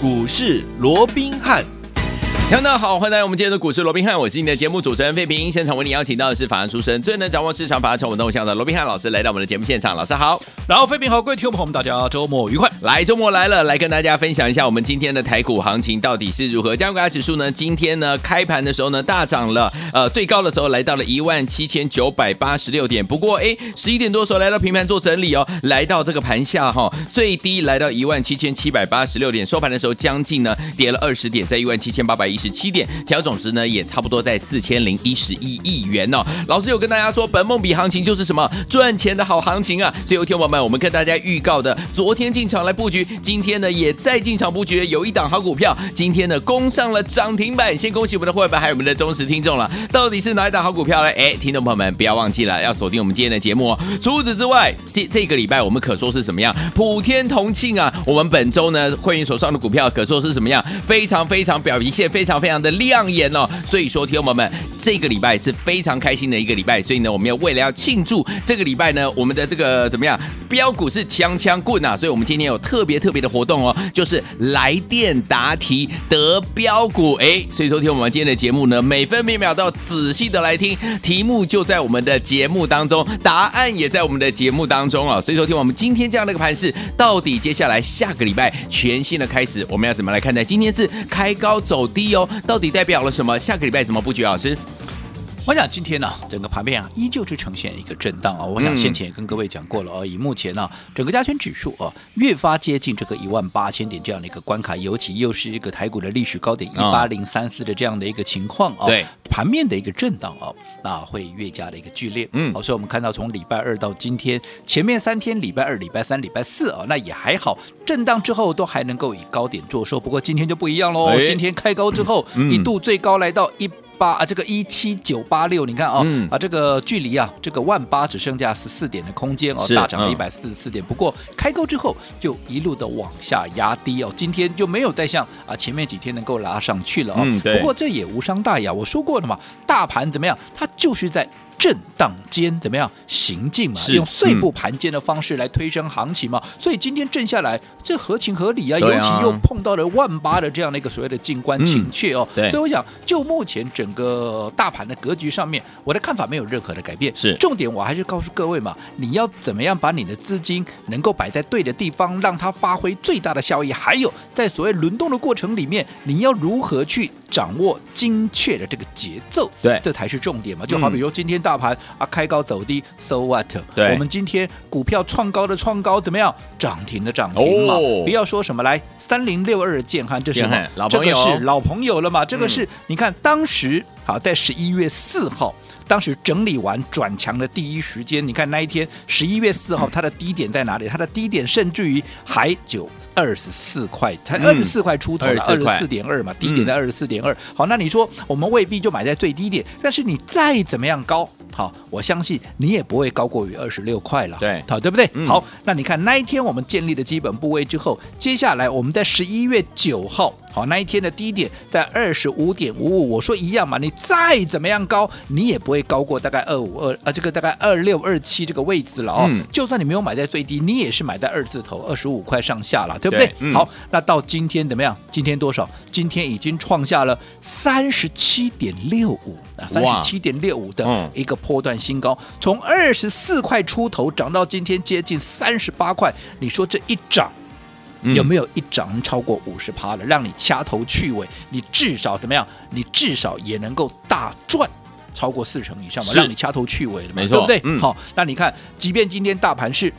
股市罗宾汉。听众大家好，欢迎来到我们今天的股市罗宾汉，我是你的节目主持人费平。现场为你邀请到的是法案出身、最能掌握市场法案传闻动向的罗宾汉老师，来到我们的节目现场。老师好，然后费平好，各位听众朋友们，大家周末愉快。来，周末来了，来跟大家分享一下我们今天的台股行情到底是如何。加权指数呢，今天呢开盘的时候呢大涨了，呃，最高的时候来到了一万七千九百八十六点。不过哎，十一点多的时候来到平盘做整理哦，来到这个盘下哈、哦，最低来到一万七千七百八十六点，收盘的时候将近呢跌了二十点，在一万七千八百一十七点。调总值呢也差不多在四千零一十一亿元哦。老师有跟大家说，本梦比行情就是什么赚钱的好行情啊！所以，有听友们，我们跟大家预告的，昨天进场来布局，今天呢也在进场布局，有一档好股票，今天呢攻上了涨停板。先恭喜我们的会员，还有我们的忠实听众了。到底是哪一档好股票呢？哎，听众朋友们不要忘记了，要锁定我们今天的节目哦。除此之外，这这个礼拜我们可说是什么样？普天同庆啊！我们本周呢会员手上的股票可说是什么样？非常非常表现，非非常非常的亮。眼哦，所以说，听友们，这个礼拜是非常开心的一个礼拜，所以呢，我们要为了要庆祝这个礼拜呢，我们的这个怎么样，标股是枪枪棍啊，所以我们今天有特别特别的活动哦，就是来电答题得标股，哎，所以说听我们今天的节目呢，每分每秒都要仔细的来听，题目就在我们的节目当中，答案也在我们的节目当中啊，所以说听我们今天这样的一个盘势，到底接下来下个礼拜全新的开始，我们要怎么来看待？今天是开高走低哦，到底代表了什么？下个礼拜怎么布局？老师，我想今天呢，整个盘面啊，依旧是呈现一个震荡啊。我想先前也跟各位讲过了啊，以目前呢，整个加权指数啊，越发接近这个一万八千点这样的一个关卡，尤其又是一个台股的历史高点一八零三四的这样的一个情况啊。对，盘面的一个震荡啊，那会越加的一个剧烈。嗯，好，所以我们看到从礼拜二到今天，前面三天，礼拜二、礼拜三、礼拜四啊，那也还好，震荡之后都还能够以高点做收。不过今天就不一样喽，今天开高之后，一度最高来到一。八啊，这个一七九八六，你看啊，嗯、啊，这个距离啊，这个万八只剩下十四点的空间哦，大涨了一百四十四点。嗯、不过开高之后就一路的往下压低哦，今天就没有再像啊前面几天能够拉上去了哦。嗯、不过这也无伤大雅，我说过了嘛，大盘怎么样，它就是在。震荡间怎么样行进嘛？是用碎步盘间的方式来推升行情嘛？嗯、所以今天震下来，这合情合理啊！啊尤其又碰到了万八的这样的一个所谓的静观情阙哦。嗯、所以我想，就目前整个大盘的格局上面，我的看法没有任何的改变。是重点，我还是告诉各位嘛，你要怎么样把你的资金能够摆在对的地方，让它发挥最大的效益？还有，在所谓轮动的过程里面，你要如何去掌握精确的这个节奏？对，这才是重点嘛。就好比说今天。大盘啊，开高走低，so what？对，我们今天股票创高的创高怎么样？涨停的涨停嘛，哦、不要说什么来三零六二建汉，这是？老朋友，这个是老朋友了嘛？这个是、嗯、你看当时好在十一月四号。当时整理完转强的第一时间，你看那一天十一月四号，它的低点在哪里？它的低点甚至于还就二十四块，才二十四块出头了，二十四点二嘛，低点在二十四点二。好，那你说我们未必就买在最低点，但是你再怎么样高，好，我相信你也不会高过于二十六块了，对，好，对不对？好，那你看那一天我们建立的基本部位之后，接下来我们在十一月九号。好，那一天的低点在二十五点五五，我说一样嘛，你再怎么样高，你也不会高过大概二五二啊，这个大概二六二七这个位置了哦。嗯、就算你没有买在最低，你也是买在二字头，二十五块上下了，对不对？对嗯、好，那到今天怎么样？今天多少？今天已经创下了三十七点六五啊，三十七点六五的一个波段新高，从二十四块出头涨到今天接近三十八块，你说这一涨？有没有一涨超过五十趴了，让你掐头去尾？你至少怎么样？你至少也能够大赚超过四成以上嘛？让你掐头去尾的，没错，对不对？嗯、好，那你看，即便今天大盘是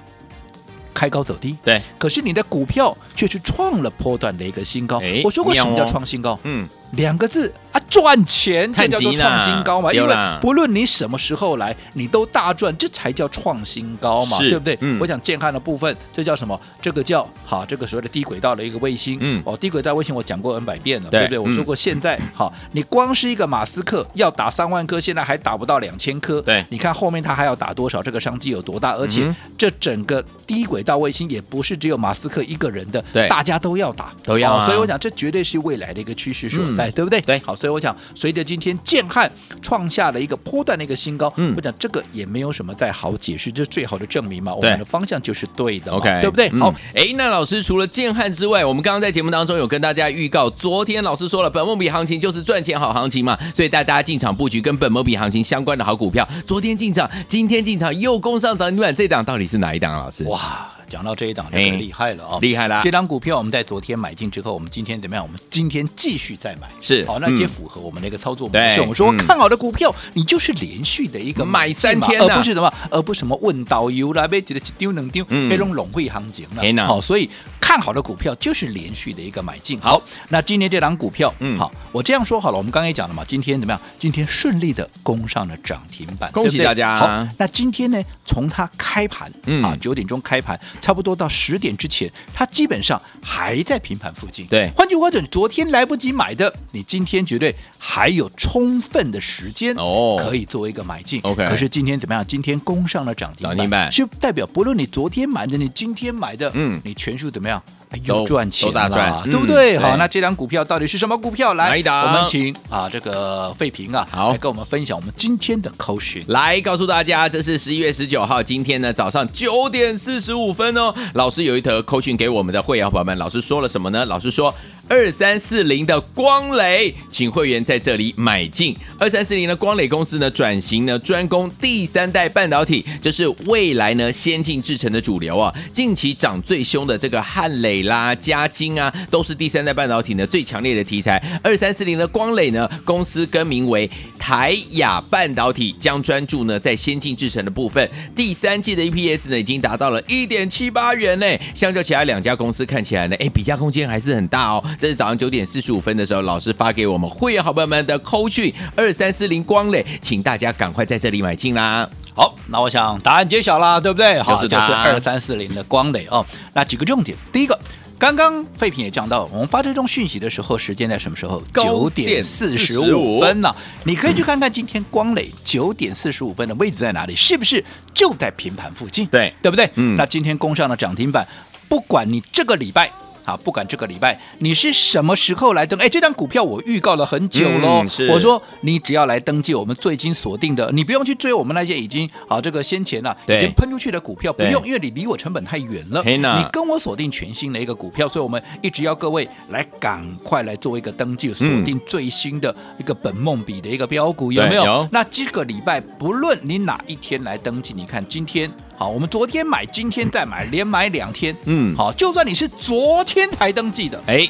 开高走低，对，可是你的股票却是创了波段的一个新高。我说过什么叫创新高？嗯，两个字。啊，赚钱这叫做创新高嘛？因为不论你什么时候来，你都大赚，这才叫创新高嘛，对不对？嗯、我讲健康的部分，这叫什么？这个叫好，这个所谓的低轨道的一个卫星。嗯，哦，低轨道卫星我讲过 N 百遍了，对，对不对？我说过，现在好，你光是一个马斯克要打三万颗，现在还打不到两千颗。对，你看后面他还要打多少？这个商机有多大？而且这整个低轨道卫星也不是只有马斯克一个人的，对，大家都要打，都要、啊。所以我讲，这绝对是未来的一个趋势所在，嗯、对不对？对，好。所以我想随着今天建汉创下了一个波段的一个新高，嗯我讲这个也没有什么再好解释，这是最好的证明嘛，我对们的方向就是对的 OK，对不对？嗯好，哎，那老师除了建汉之外，我们刚刚在节目当中有跟大家预告，昨天老师说了，本梦比行情就是赚钱好行情嘛，所以带大家进场布局跟本梦比行情相关的好股票。昨天进场，今天进场又攻上涨停板，这档到底是哪一档啊？老师？哇，讲到这一档就哎很厉害了哦，厉害啦这档股票我们在昨天买进之后，我们今天怎么样？我们今天继续再买，是好，那嗯。也符合我们的一个操作模对式。我们说嗯看好的股票，你就是连续的一个买三天啊。而不是什么，而不是什么问导游啦，被丢能丢，嗯。那种 lon 会行情了。好，所以看好的股票就是连续的一个买进。好，那今天这档股票，嗯好，我这样说好了，我们刚才也讲了嘛，今天怎么样？今天顺利的攻上了涨停板，恭喜大家好，那今天呢，从它开盘嗯啊九点钟开盘，差不多到十点之前，它基本上还在平盘附近。对换句话讲，昨天来不及买的，你今天绝对还有充分的时间哦可以作为一个买进。OK 可是今天怎么样？今天攻上了涨停板，涨停板是代表不论你昨天买的，你今天买的，嗯你全数怎么样？哎都又赚钱大赚对不对？对好，那这张股票到底是什么股票？来，我们请啊这个费平啊，好来跟我们分享我们今天的口讯。来告诉大家，这是十一月十九号，今天呢早上九点四十五分哦。老师有一则口讯给我们的会员朋友们，老师说了什么呢？老师说二三四零的光磊，请会员在这里买进。二三四零的光磊公司呢转型呢专攻第三代半导体，这是未来呢先进制程的主流啊。近期涨最凶的这个汉磊啦、嘉晶啊，都是第三代半导体呢最强烈的题材。二三四零的光磊呢，公司更名为台亚半导体，将专注呢在先进制程的部分。第三季的 EPS 呢已经达到了一点七八元呢，相较其他两家公司看起来呢，哎，比价空间还是很大哦。这是早上九点四十五分的时候，老师发给我们会员好朋友们的扣讯二三四零光磊，请大家赶快在这里买进啦。好，那我想答案揭晓啦，对不对？好，就是就是二三四零的光磊哦。那几个重点，第一个。刚刚废品也讲到，我们发这种讯息的时候，时间在什么时候？九点四十五分呢、你可以去看看今天光磊九点四十五分的位置在哪里，是不是就在平盘附近？对对不对？嗯那今天攻上了涨停板，不管你这个礼拜。啊，不管这个礼拜你是什么时候来登，哎，这张股票我预告了很久喽。嗯是。我说你只要来登记我们最近锁定的，你不用去追我们那些已经啊这个先前啊已经喷出去的股票，不用，因为你离我成本太远了。你跟我锁定全新的一个股票，所以我们一直要各位来赶快来做一个登记，锁定最新的一个本梦比的一个标股，有没有。那这个礼拜不论你哪一天来登记，你看今天好，我们昨天买，今天再买，连买两天，嗯。好，就算你是昨天才登记的，哎，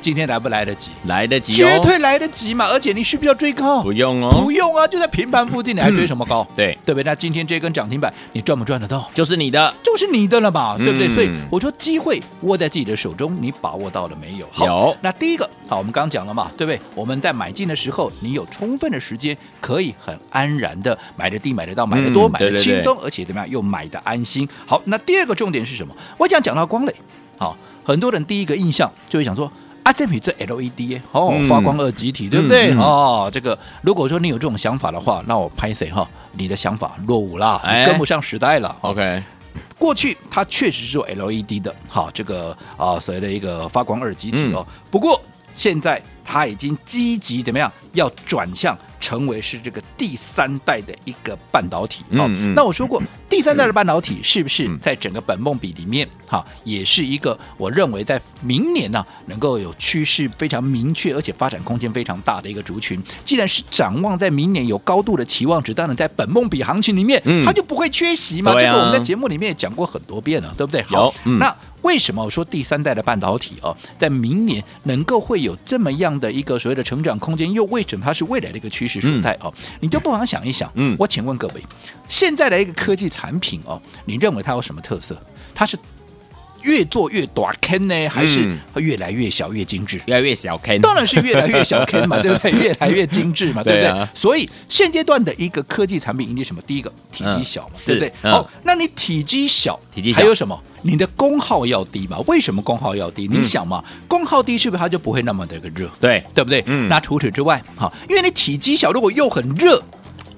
今天来不来得及？来得及哦，绝对来得及嘛！而且你需不需要追高？不用哦不，用啊，就在平盘附近，你还追什么高？对对不对？那今天这根涨停板，你赚不赚得到？就是你的。就是你的了嘛，对不对？嗯所以我说机会握在自己的手中，你把握到了没有？好有那第一个，好，我们刚刚讲了嘛，对不对？我们在买进的时候，你有充分的时间，可以很安然的买得低、买得到、买得多、买得嗯对对对轻松，而且怎么样，又买的安心。好，那第二个重点是什么？我想讲到光磊，好，很多人第一个印象就会想说。啊，这笔这 LED 哦嗯，发光二极体，对不对？哦，这个如果说你有这种想法的话，那我拍谁哈？你的想法落伍啦，哎跟不上时代了。OK，过去它确实是做 LED 的，好，这个啊所谓的一个发光二极体哦。嗯不过现在它已经积极怎么样，要转向成为是这个第三代的一个半导体。好、嗯嗯那我说过，第三代的半导体是不是嗯在整个本梦比里面，哈，也是一个我认为在明年呢、能够有趋势非常明确，而且发展空间非常大的一个族群。既然是展望在明年有高度的期望值，当然在本梦比行情里面，嗯它就不会缺席嘛。啊这个我们在节目里面也讲过很多遍了，对不对？好，嗯那为什么我说第三代的半导体哦，在明年能够会有这么样的一个所谓的成长空间？又为什么它是未来的一个趋势所在哦？你就不妨想一想，嗯我请问各位，现在的一个科技产品哦，你认为它有什么特色？它是越做越短坑呢，还是嗯越来越小越精致？越来越小坑当然是越来越小坑嘛，对不对？越来越精致嘛，对不对？对啊所以现阶段的一个科技产品，迎接什么？第一个体积小嘛，嗯对不对？好，那你体积小，体积小还有什么？你的功耗要低嘛？为什么功耗要低？你想嘛，功耗低是不是它就不会那么的一个热？对对不对？嗯那除此之外，哈，因为你体积小，如果又很热。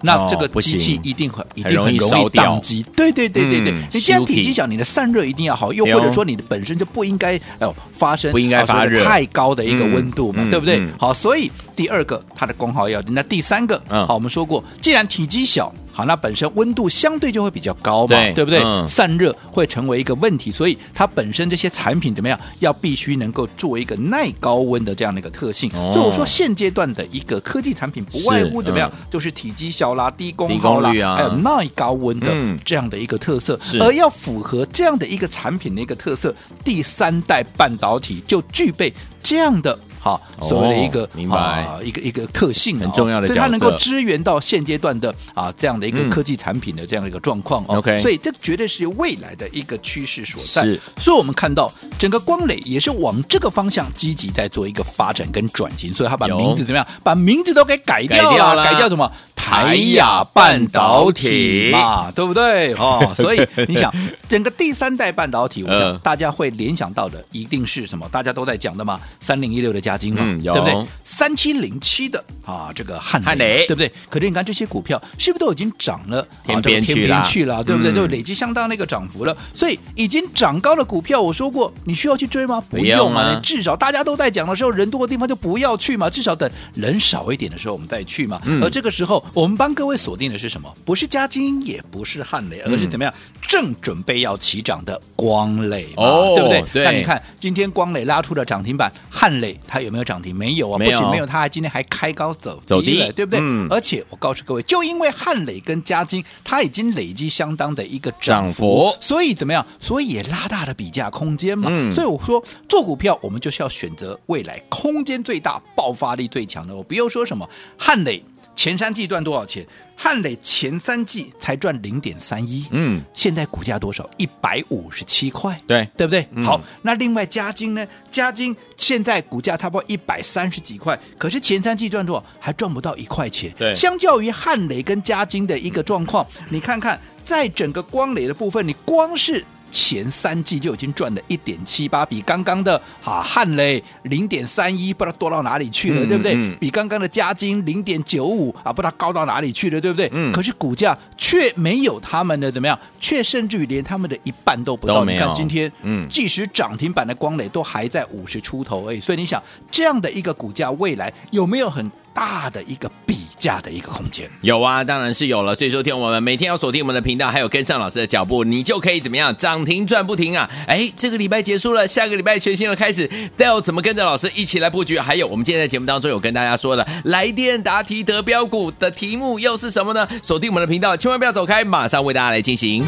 那这个机器一定很一定很容易宕机。对对对对对，嗯你既然体积小，你的散热一定要好，又或者说你的本身就不应该哦发生不应该发热太高的一个温度嘛，嗯对不对嗯？好，所以第二个它的功耗要，那第三个，嗯好，我们说过，既然体积小。好，那本身温度相对就会比较高嘛，对不对？嗯散热会成为一个问题，所以它本身这些产品怎么样，要必须能够做一个耐高温的这样的一个特性。哦所以我说现阶段的一个科技产品，不外乎怎么样，嗯就是体积小啦、低功耗啦，啊还有耐高温的嗯这样的一个特色。是而要符合这样的一个产品的一个特色，第三代半导体就具备这样的。好，所谓的一个、哦明白啊、一个一个特性、哦，很重要的所以它能够支援到现阶段的啊这样的一个嗯科技产品的这样的一个状况哦。OK 所以这绝对是未来的一个趋势所在。是所以我们看到整个光磊也是往这个方向积极在做一个发展跟转型，所以他把名字怎么样？把名字都给改掉了，改掉了改掉什么？台亚半导体嘛，对不对？哦，所以你想，整个第三代半导体，我嗯想大家会联想到的一定是什么？大家都在讲的嘛，三零一六的加金嘛，嗯对不对？三七零七的啊，这个汉汉磊对不对？可是你看这些股票是不是都已经涨了啊天边这个去了，对不对？嗯就累积相当那个涨幅了。所以已经涨高的股票，我说过，你需要去追吗？不不用用啊你至少大家都在讲的时候，人多的地方就不要去嘛，至少等人少一点的时候我们再去嘛。嗯而这个时候，我们帮各位锁定的是什么？不是嘉金，也不是汉磊，而是怎么样？正准备要起涨的光磊，哦对不对？对那你看今天光磊拉出了涨停板，汉磊它有没有涨停？没有啊，有不仅没有，它还今天还开高走走低了对不对？嗯而且我告诉各位，就因为汉磊跟嘉金，它已经累积相当的一个涨涨幅所以怎么样？所以也拉大了比价空间嘛。嗯所以我说做股票，我们就是要选择未来空间最大、爆发力最强的。我不用说什么汉磊前三季赚多少钱，汉磊前三季才赚零点三一，嗯，现在股价多少？一百五十七块，对对不对？嗯好，那另外嘉金呢？嘉金现在股价差不多一百三十几块，可是前三季赚多少？还赚不到一块钱。对相较于汉磊跟嘉金的一个状况，你看看，在整个光磊的部分，你光是。前三季就已经赚了一点七八，比刚刚的啊汉雷零点三一不知道多到哪里去了，嗯对不对？嗯比刚刚的嘉金零点九五啊，不知道高到哪里去了，对不对？嗯可是股价却没有他们的怎么样，却甚至于连他们的一半都不到。你看今天，嗯即使涨停板的光磊都还在五十出头而已，所以你想这样的一个股价，未来有没有很大的一个比价的一个空间？有啊，当然是有了。所以说，听我们每天要锁定我们的频道，还有跟上老师的脚步，你就可以怎么样涨停赚不停啊！哎，这个礼拜结束了，下个礼拜全新的开始，要怎么跟着老师一起来布局？还有我们今天在节目当中有跟大家说的来电答题得标股的题目又是什么呢？锁定我们的频道，千万不要走开，马上为大家来进行。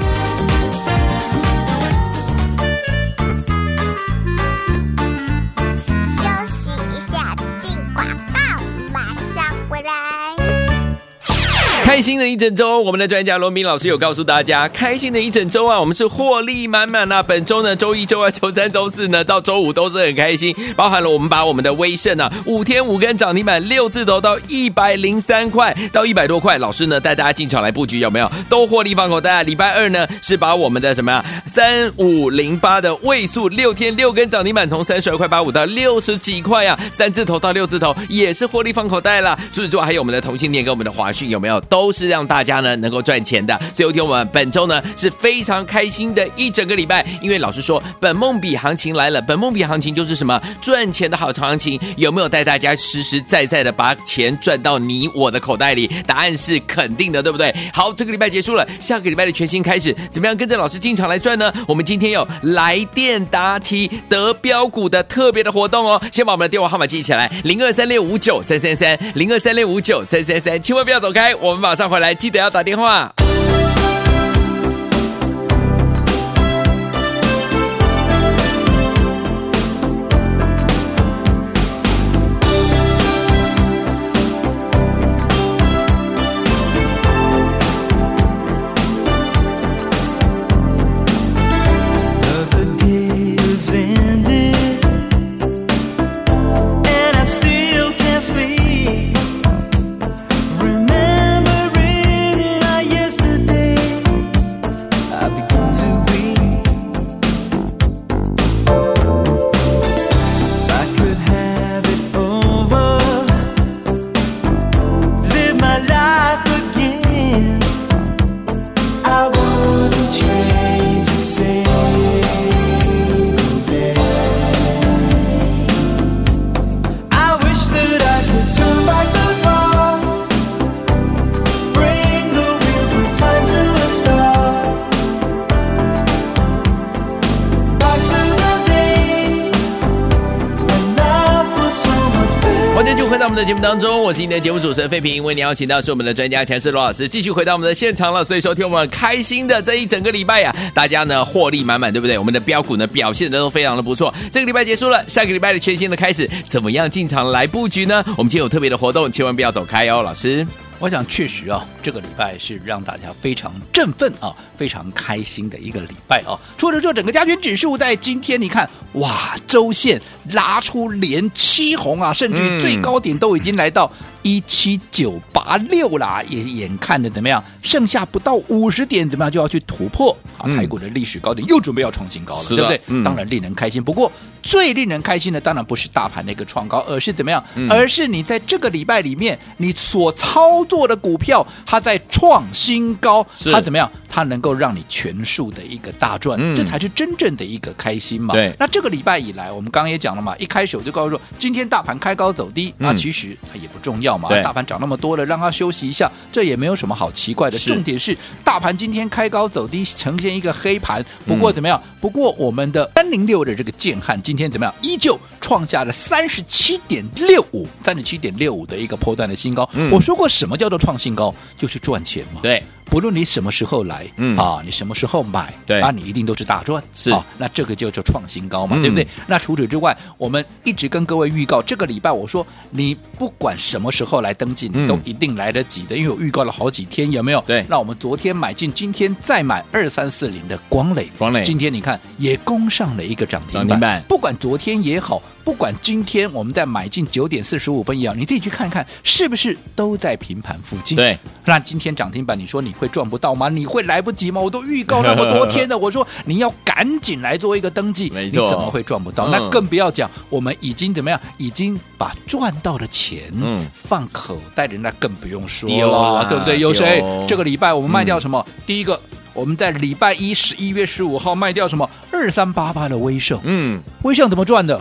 开心的一整周，我们的专家罗明老师有告诉大家，开心的一整周啊，我们是获利满满啊。本周呢，周一、周二、周三、周四呢，到周五都是很开心，包含了我们把我们的威盛啊，五天五根涨停板，六字头到一百零三块到一百多块，老师呢带大家进场来布局，有没有？都获利放口袋。礼拜二呢是把我们的什么呀，三五零八的位数六天六根涨停板，从三十二块八五到六十几块啊，三字头到六字头也是获利放口袋啦。除此之外，还有我们的同性恋跟我们的华讯，有没有？都都是让大家呢能够赚钱的。所以，有听我们本周呢是非常开心的一整个礼拜，因为老师说本梦比行情来了，本梦比行情就是什么赚钱的好行情，有没有带大家实实在在的把钱赚到你我的口袋里？答案是肯定的，对不对？好，这个礼拜结束了，下个礼拜的全新开始，怎么样跟着老师进场来赚呢？我们今天有来电答题得标股的特别的活动哦，先把我们的电话号码记起来，零二三六五九三三三，零二三六五九三三三，千万不要走开，我们把马上回来，记得要打电话。欢迎继续回到我们的节目当中，我是你的节目主持人费平，为你邀请到是我们的专家强势罗老师，继续回到我们的现场了。所以说，听我们开心的这一整个礼拜呀、大家呢获利满满，对不对？我们的标股呢表现的都非常的不错。这个礼拜结束了，下个礼拜的全新的开始，怎么样进场来布局呢？我们今天有特别的活动，千万不要走开哦，老师。我想确实啊，这个礼拜是让大家非常振奋啊，非常开心的一个礼拜啊。除了说整个加权指数在今天，你看哇，周线拉出连七红啊，甚至于最高点都已经来到。一七九八六啦，也眼看着怎么样？剩下不到五十点，怎么样就要去突破啊？台股的历史高点又准备要创新高了，对不对？嗯、当然令人开心。不过最令人开心的，当然不是大盘的一个创高，而是怎么样？嗯、而是你在这个礼拜里面，你所操作的股票，它在创新高，它怎么样？它能够让你全数的一个大赚，嗯、这才是真正的一个开心嘛。对。那这个礼拜以来，我们刚刚也讲了嘛，一开始我就告诉说，今天大盘开高走低，那、嗯、其实它也不重要。嘛，大盘涨那么多了，让它休息一下，这也没有什么好奇怪的。重点是，大盘今天开高走低，呈现一个黑盘。不过怎么样？不过我们的三零六的这个建汉今天怎么样？依旧创下了三十七点六五，三十七点六五的一个波段的新高。我说过，什么叫做创新高？就是赚钱嘛。对。不论你什么时候来，嗯。啊，你什么时候买，对。啊，你一定都是大赚，是。啊，那这个就叫创新高嘛，嗯、对不对？那除此之外，我们一直跟各位预告，这个礼拜我说，你不管什么时候来登记，你都一定来得及的，嗯、因为我预告了好几天，有没有？对，那我们昨天买进，今天再买二三四零的光磊，光磊，今天你看也攻上了一个涨停板，不管昨天也好。不管今天我们在买进九点四十五分一样，你自己去看看是不是都在平盘附近？对，那今天涨停板，你说你会赚不到吗？你会来不及吗？我都预告那么多天了，我说你要赶紧来做一个登记，你怎么会赚不到？嗯、那更不要讲，我们已经怎么样？已经把赚到的钱放口袋里，那更不用说了，啊、对不对？有谁？这个礼拜我们卖掉什么？嗯、第一个，我们在礼拜一十一月十五号卖掉什么？二三八八的威盛，嗯，威盛怎么赚的？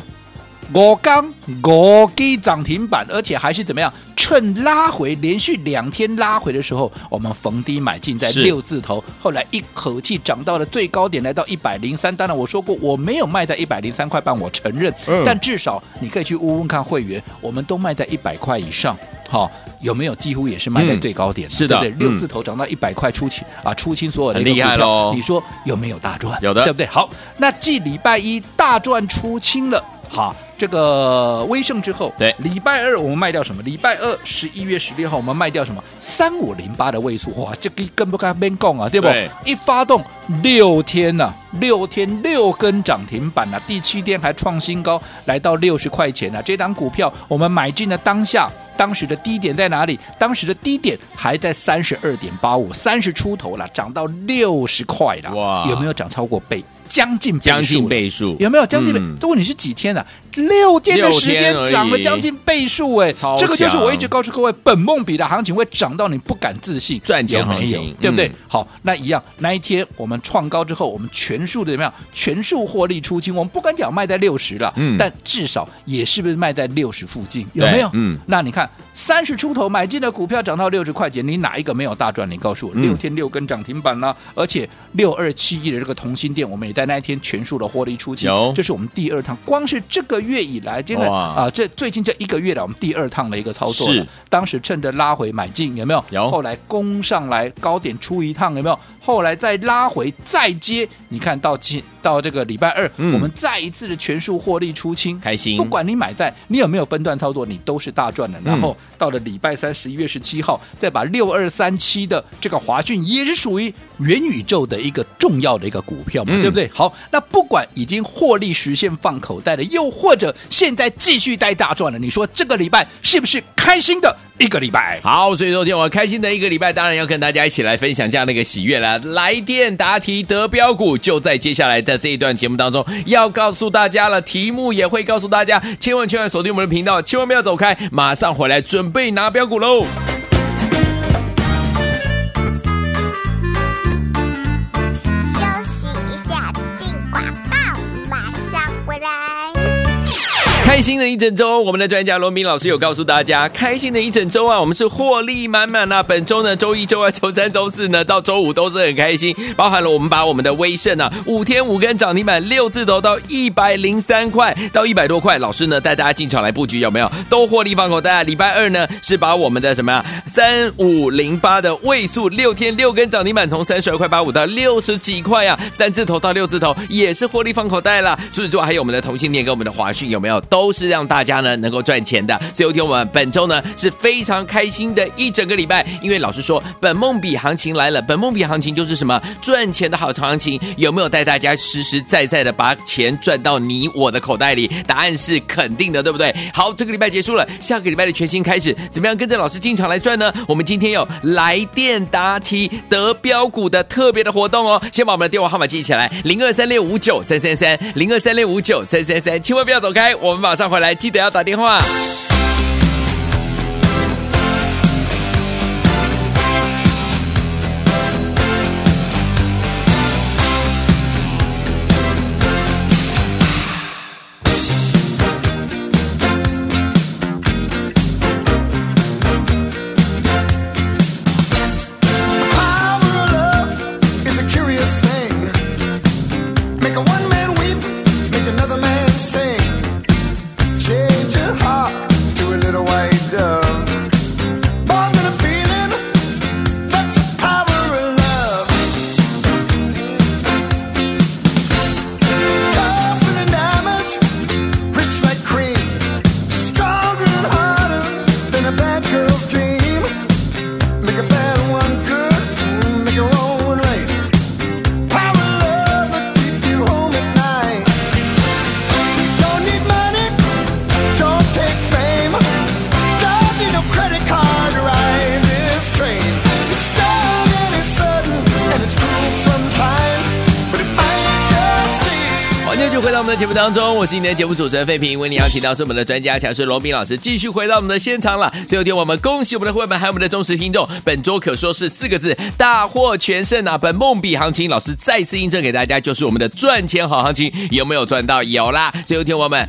我刚我给涨停板，而且还是怎么样？趁拉回连续两天拉回的时候，我们逢低买进在六字头，后来一口气涨到了最高点，来到一百零三。当然我说过我没有卖在一百零三块半，我承认。嗯、但至少你可以去问问看会员，我们都卖在一百块以上，好、哦、有没有？几乎也是卖在最高点、嗯，是的，对不对？六字头涨到一百块出清、嗯、啊，出清所有的很厉害喽。你说有没有大赚？有的，对不对？好，那继礼拜一大赚出清了，好。这个威盛之后，对，礼拜二我们卖掉什么？礼拜二十一月十六号我们卖掉什么？三五零八的位数，哇，这个跟不跟边讲啊？对不？对一发动六天呐、啊，六天六根涨停板呐、啊，第七天还创新高，来到六十块钱呐、啊。这档股票我们买进的当下，当时的低点在哪里？当时的低点还在三十二点八五，三十出头了，涨到六十块了，哇，有没有涨超过倍？将近将近倍数，有没有将近倍？这问题是几天啊？六天的时间涨了将近倍数，哎，这个就是我一直告诉各位，本梦比的行情会涨到你不敢自信，赚钱没有，对不对？好，那一样，那一天我们创高之后，我们全数的怎么样？全数获利出清，我们不敢讲卖在六十了，嗯，但至少也是不是卖在六十附近？有没有？嗯，那你看三十出头买进的股票涨到六十块钱，你哪一个没有大赚？你告诉我，六天六根涨停板呢？而且六二七一的这个同心店，我们也在。那一天全数的获利出清，这是我们第二趟。光是这个月以来，真的啊，这最近这一个月了，我们第二趟的一个操作。是，当时趁着拉回买进，有没有？有。后来攻上来高点出一趟，有没有？后来再拉回再接，你看到今到这个礼拜二，我们再一次的全数获利出清，开心。不管你买在，你有没有分段操作，你都是大赚的。然后到了礼拜三，十一月十七号，再把六二三七的这个华讯，也是属于元宇宙的一个重要的一个股票嘛，对不对？好，那不管已经获利实现放口袋的，又或者现在继续带大赚了，你说这个礼拜是不是开心的一个礼拜？好，所以昨天我开心的一个礼拜，当然要跟大家一起来分享这样的一个喜悦了。来电答题得标股，就在接下来的这一段节目当中，要告诉大家了。题目也会告诉大家，千万千万锁定我们的频道，千万不要走开，马上回来准备拿标股喽。开心的一整周，我们的专家罗明老师有告诉大家，开心的一整周啊，我们是获利满满啊。本周呢，周一、周二、周三、周四呢，到周五都是很开心，包含了我们把我们的威盛啊，五天五根涨停板，六字头到一百零三块到一百多块，老师呢带大家进场来布局，有没有？都获利放口袋。礼拜二呢，是把我们的什么呀，三五零八的位数六天六根涨停板，从三十二块八五到六十几块呀，三字头到六字头也是获利放口袋了。除此之外，还有我们的同性恋跟我们的华讯，有没有？都都是让大家呢能够赚钱的，所以有听我们本周呢是非常开心的一整个礼拜，因为老师说本梦比行情来了，本梦比行情就是什么赚钱的好行情，有没有带大家实实在在的把钱赚到你我的口袋里？答案是肯定的，对不对？好，这个礼拜结束了，下个礼拜的全新开始，怎么样跟着老师进场来赚呢？我们今天有来电答题得标股的特别的活动哦，先把我们的电话号码记起来，零二三六五九三三三，零二三六五九三三三，千万不要走开，我们把。马上回来，记得要打电话。当中，我是今天的节目主持人费平，为你邀请到是我们的专家强势罗宾老师，继续回到我们的现场了。最后天，我们恭喜我们的会员还有我们的忠实听众，本周可说是四个字大获全胜啊！本梦比行情，老师再次印证给大家，就是我们的赚钱好行情，有没有赚到？有啦！最后天，我们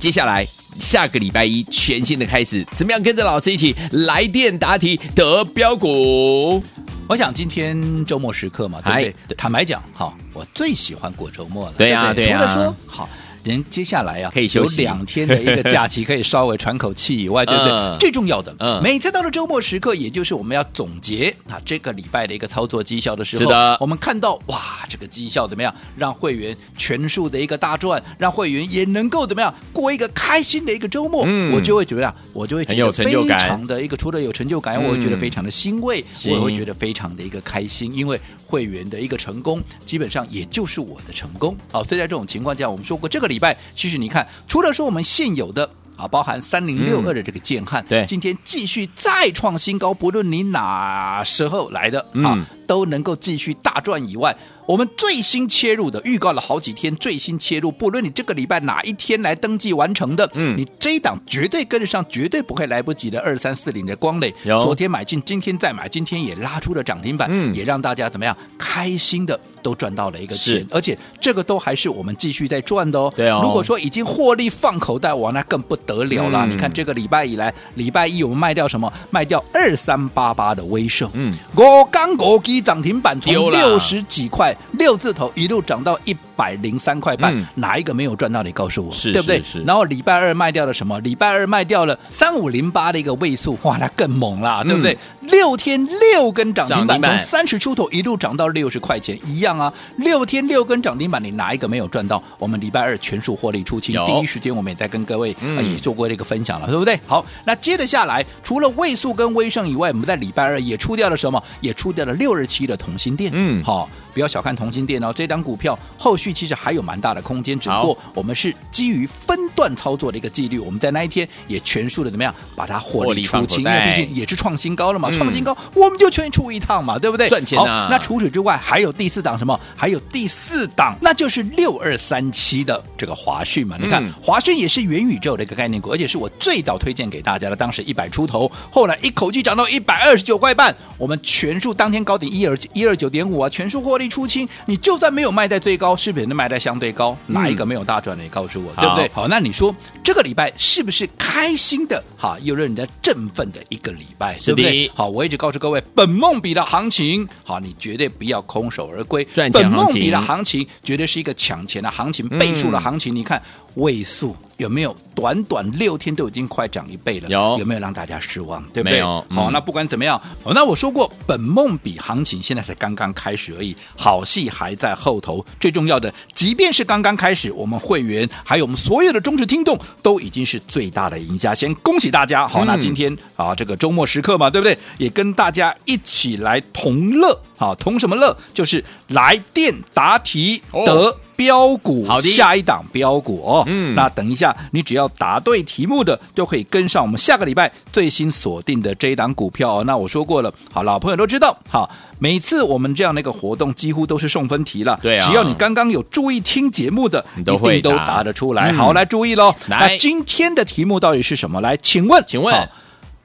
接下来下个礼拜一全新的开始，怎么样跟着老师一起来电答题得标股？我想今天周末时刻嘛，对不对？对坦白讲，哈，我最喜欢过周末了。对呀，对呀。除了说好。人接下来啊，可以休息。有两天的一个假期，可以稍微喘口气以外，对不对？嗯、最重要的，嗯，每次到了周末时刻，也就是我们要总结啊这个礼拜的一个操作绩效的时候，是的，我们看到哇，这个绩效怎么样，让会员全数的一个大赚，让会员也能够怎么样过一个开心的一个周末，嗯，我就会觉得，我就会觉得非常的一个，除了有成就感，我会觉得非常的欣慰，嗯、我会觉得非常的一个开心，因为会员的一个成功，基本上也就是我的成功。好，所以在这种情况下，我们说过这个礼拜，其实你。看，除了说我们现有的啊，包含三零六二的这个建汉，对，今天继续再创新高，不论你哪时候来的啊，都能够继续大赚以外。我们最新切入的，预告了好几天，最新切入，不论你这个礼拜哪一天来登记完成的，嗯，你这一档绝对跟得上，绝对不会来不及的。二三四零的光磊，昨天买进，今天再买，今天也拉出了涨停板，嗯，也让大家怎么样开心的都赚到了一个钱，而且这个都还是我们继续在赚的哦。对哦，如果说已经获利放口袋，哇，那更不得了了。嗯、你看这个礼拜以来，礼拜一我们卖掉什么？卖掉二三八八的威盛，嗯，我刚我基涨停板从六十几块。六字头一路涨到一百零三块半，嗯，哪一个没有赚到？你告诉我，是对不对？是是然后礼拜二卖掉了什么？礼拜二卖掉了三五零八的一个位数，哇，那更猛了，对不对？嗯、六天六根涨停板，从三十出头一路涨到六十块钱，一样啊。六天六根涨停板，你哪一个没有赚到？我们礼拜二全数获利出清，第一时间我们也在跟各位、嗯、也做过这个分享了，对不对？好，那接着下来，除了位数跟威盛以外，我们在礼拜二也出掉了什么？也出掉了六二七的同心店，嗯，好。不要小看同心电哦，这档股票后续其实还有蛮大的空间，只不过我们是基于分段操作的一个纪律，我们在那一天也全数的怎么样把它获利出清，因为毕竟也是创新高了嘛，创新高我们就全出一趟嘛，对不对？赚钱啊！那除此之外还有第四档什么？还有第四档，那就是六二三七的这个华讯嘛。你看华讯也是元宇宙的一个概念股，而且是我最早推荐给大家的，当时一百出头，后来一口气涨到一百二十九块半，我们全数当天高点一二一二九点五啊，全数获利。利出清，你就算没有卖在最高，是不是能卖在相对高？嗯、哪一个没有大赚的？你告诉我，对不对？好，那你说这个礼拜是不是开心的？哈，又让人家振奋的一个礼拜，是对不对？好，我一直告诉各位，本梦比的行情，好，你绝对不要空手而归。赚钱，本梦比的行情绝对是一个抢钱的行情，倍数的行情。嗯、你看位数。有没有短短六天都已经快涨一倍了？有有没有让大家失望？对不对？没有。好，那不管怎么样，哦，那我说过，本梦比行情现在才刚刚开始而已，好戏还在后头。最重要的，即便是刚刚开始，我们会员还有我们所有的忠实听众都已经是最大的赢家。先恭喜大家！好，那今天啊，这个周末时刻嘛，对不对？也跟大家一起来同乐。好，同什么乐？就是来电答题得标股，好的，下一档标股哦。嗯，那等一下，你只要答对题目的，就可以跟上我们下个礼拜最新锁定的这一档股票哦。那我说过了，好，老朋友都知道，好，每次我们这样的一个活动，几乎都是送分题了。对啊，只要你刚刚有注意听节目的，你都会一定都答得出来。嗯、好，来注意喽。来，那今天的题目到底是什么？来，请问，请问。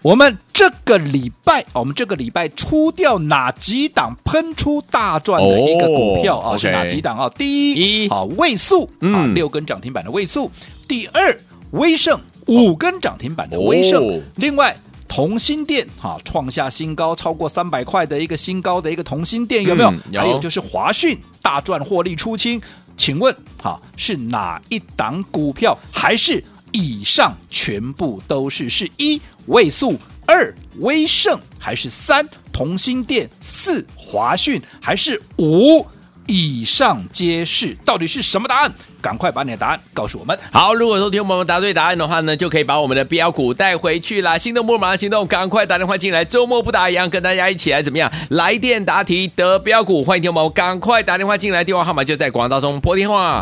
我们这个礼拜，我们这个礼拜出掉哪几档喷出大赚的一个股票啊？是哪几档啊？第一，啊，位数啊，六根涨停板的位数；第二，威盛五根涨停板的威盛；另外，同心电啊，创下新高，超过三百块的一个新高的一个同心电有没有？还有就是华讯大赚获利出清，请问啊，是哪一档股票？还是？以上全部都是是一位数，二威盛，还是三同心电，四华讯，还是五以上皆是？到底是什么答案？赶快把你的答案告诉我们。好，如果说听我们答对答案的话呢，就可以把我们的标股带回去啦。心动不如马上行动，赶快打电话进来。周末不打烊，跟大家一起来怎么样？来电答题得标股，欢迎听我们赶快打电话进来，电话号码就在广告中拨电话。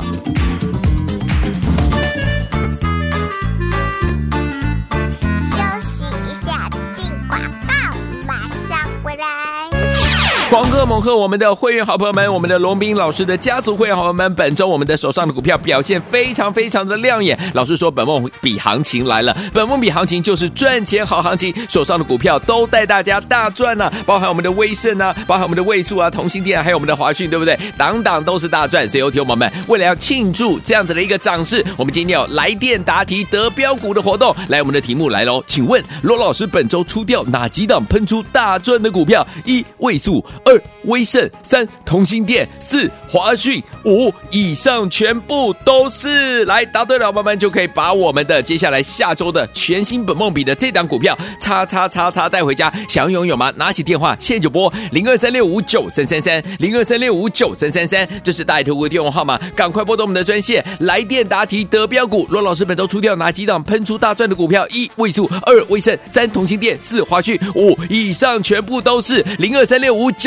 狂贺猛贺我们的会员好朋友们，我们的龙斌老师的家族会员好朋友们，本周我们的手上的股票表现非常非常的亮眼。老师说，本梦比行情来了，本梦比行情就是赚钱好行情，手上的股票都带大家大赚呢、包含我们的威盛啊，包含我们的位数啊，同心电，还有我们的华讯，对不对？档档都是大赚。所以，有听友们，为了要庆祝这样子的一个涨势，我们今天要来电答题得标股的活动，来，我们的题目来喽，请问罗老师本周出掉哪几档喷出大赚的股票？一位数。二威盛，三同心电，四华讯，五以上全部都是。来答对了，老板们就可以把我们的接下来下周的全新本梦比的这档股票叉叉叉叉带回家。想要拥有吗？拿起电话现在就拨零二三六五九三三三零二三六五九三三三，这是大头股电话号码，赶快拨通我们的专线来电答题得标股。罗老师本周出掉哪几档喷出大赚的股票？一位数，二威盛，三同心电，四华讯，五以上全部都是零二三六五九